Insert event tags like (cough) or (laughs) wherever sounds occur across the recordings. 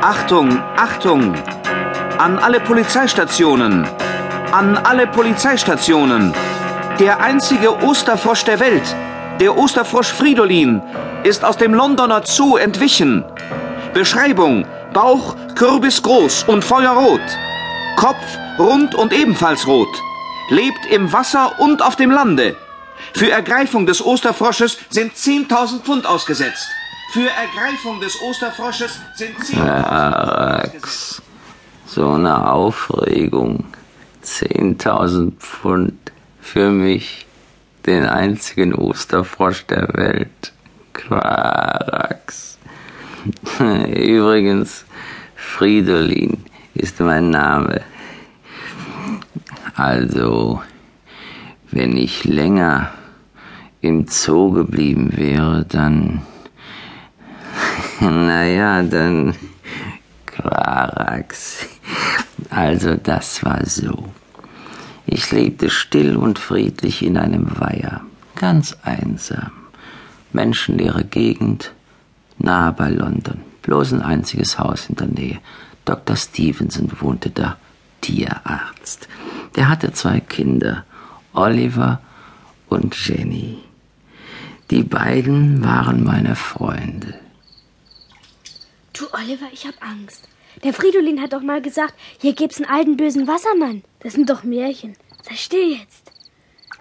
Achtung, Achtung! An alle Polizeistationen! An alle Polizeistationen! Der einzige Osterfrosch der Welt, der Osterfrosch Fridolin, ist aus dem Londoner Zoo entwichen. Beschreibung: Bauch kürbisgroß und feuerrot. Kopf rund und ebenfalls rot. Lebt im Wasser und auf dem Lande. Für Ergreifung des Osterfrosches sind 10.000 Pfund ausgesetzt. Für Ergreifung des Osterfrosches sind 10.000 Max, so eine Aufregung. 10.000 Pfund für mich, den einzigen Osterfrosch der Welt. Quarax. (laughs) Übrigens, Fridolin ist mein Name. Also, wenn ich länger im Zoo geblieben wäre, dann. Naja, dann. Quarax. Also, das war so. Ich lebte still und friedlich in einem Weiher, ganz einsam. Menschenleere Gegend, nahe bei London. Bloß ein einziges Haus in der Nähe. Dr. Stevenson wohnte da, Tierarzt. Der hatte zwei Kinder, Oliver und Jenny. Die beiden waren meine Freunde. Oliver, ich hab Angst. Der Fridolin hat doch mal gesagt, hier gibt's einen alten bösen Wassermann. Das sind doch Märchen. Sei still jetzt.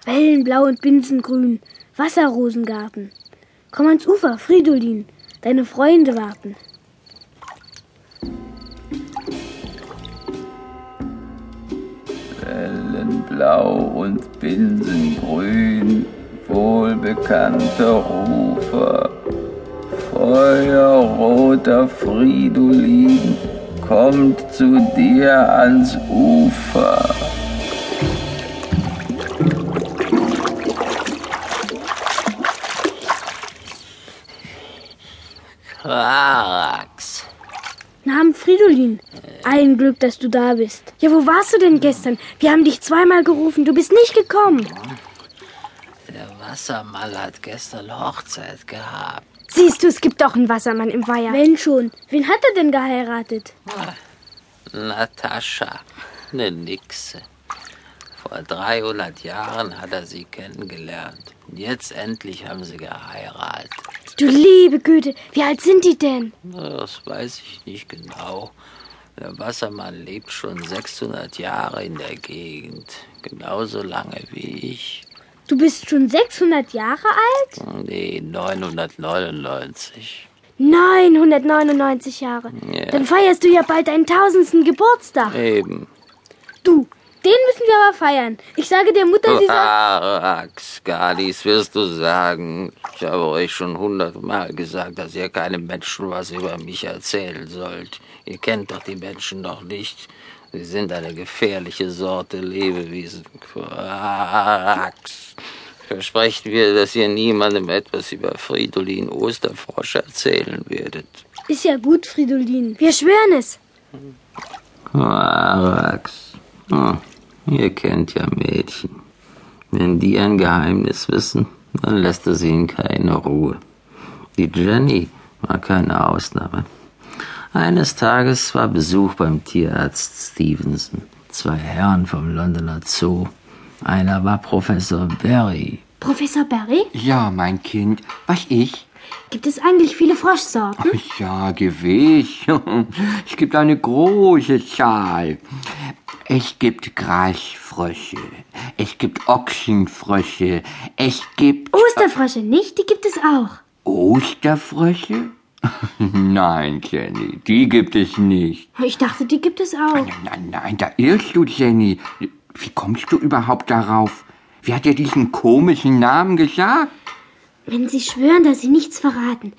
Wellen blau und Binsengrün, Wasserrosengarten. Komm ans Ufer, Fridolin. Deine Freunde warten. Wellenblau und Binsengrün, wohlbekannte Rufe. Feuerroter Fridolin kommt zu dir ans Ufer. Quarax. Namen Fridolin. Ein Glück, dass du da bist. Ja, wo warst du denn gestern? Wir haben dich zweimal gerufen. Du bist nicht gekommen. Der Wassermann hat gestern Hochzeit gehabt. Siehst du, es gibt doch einen Wassermann im Weiher. Wenn schon. Wen hat er denn geheiratet? Natascha, ne Nixe. Vor 300 Jahren hat er sie kennengelernt. Und jetzt endlich haben sie geheiratet. Du liebe Güte, wie alt sind die denn? Das weiß ich nicht genau. Der Wassermann lebt schon 600 Jahre in der Gegend. Genauso lange wie ich. Du bist schon 600 Jahre alt? Nee, 999. 999 Jahre. Ja. Dann feierst du ja bald deinen tausendsten Geburtstag. Eben. Du, den müssen wir aber feiern. Ich sage der Mutter, sie soll... Arax, Galis, wirst du sagen. Ich habe euch schon hundertmal gesagt, dass ihr keinem Menschen was über mich erzählen sollt. Ihr kennt doch die Menschen noch nicht. Sie sind eine gefährliche Sorte Lebewesen. Arax. Versprecht mir, dass ihr niemandem etwas über Fridolin Osterfrosch erzählen werdet. Ist ja gut, Fridolin. Wir schwören es. Arax. Hm, ihr kennt ja Mädchen. Wenn die ein Geheimnis wissen, dann lässt es ihnen keine Ruhe. Die Jenny war keine Ausnahme. Eines Tages war Besuch beim Tierarzt Stevenson. Zwei Herren vom Londoner Zoo. Einer war Professor Berry. Professor Barry, Ja, mein Kind. Was ich? gibt es eigentlich viele Froschsorten? Ja, gewiss. (laughs) Es gibt eine große Zahl. Es gibt Grasfrösche. Es gibt Ochsenfrösche. Es gibt Osterfrösche nicht? Die gibt es auch. Osterfrösche? (laughs) Nein, Jenny, die gibt es nicht. Ich dachte, die gibt es auch. Nein, nein, da irrst du, Jenny. Wie kommst du überhaupt darauf? Wer hat dir diesen komischen Namen gesagt? Wenn Sie schwören, dass Sie nichts verraten,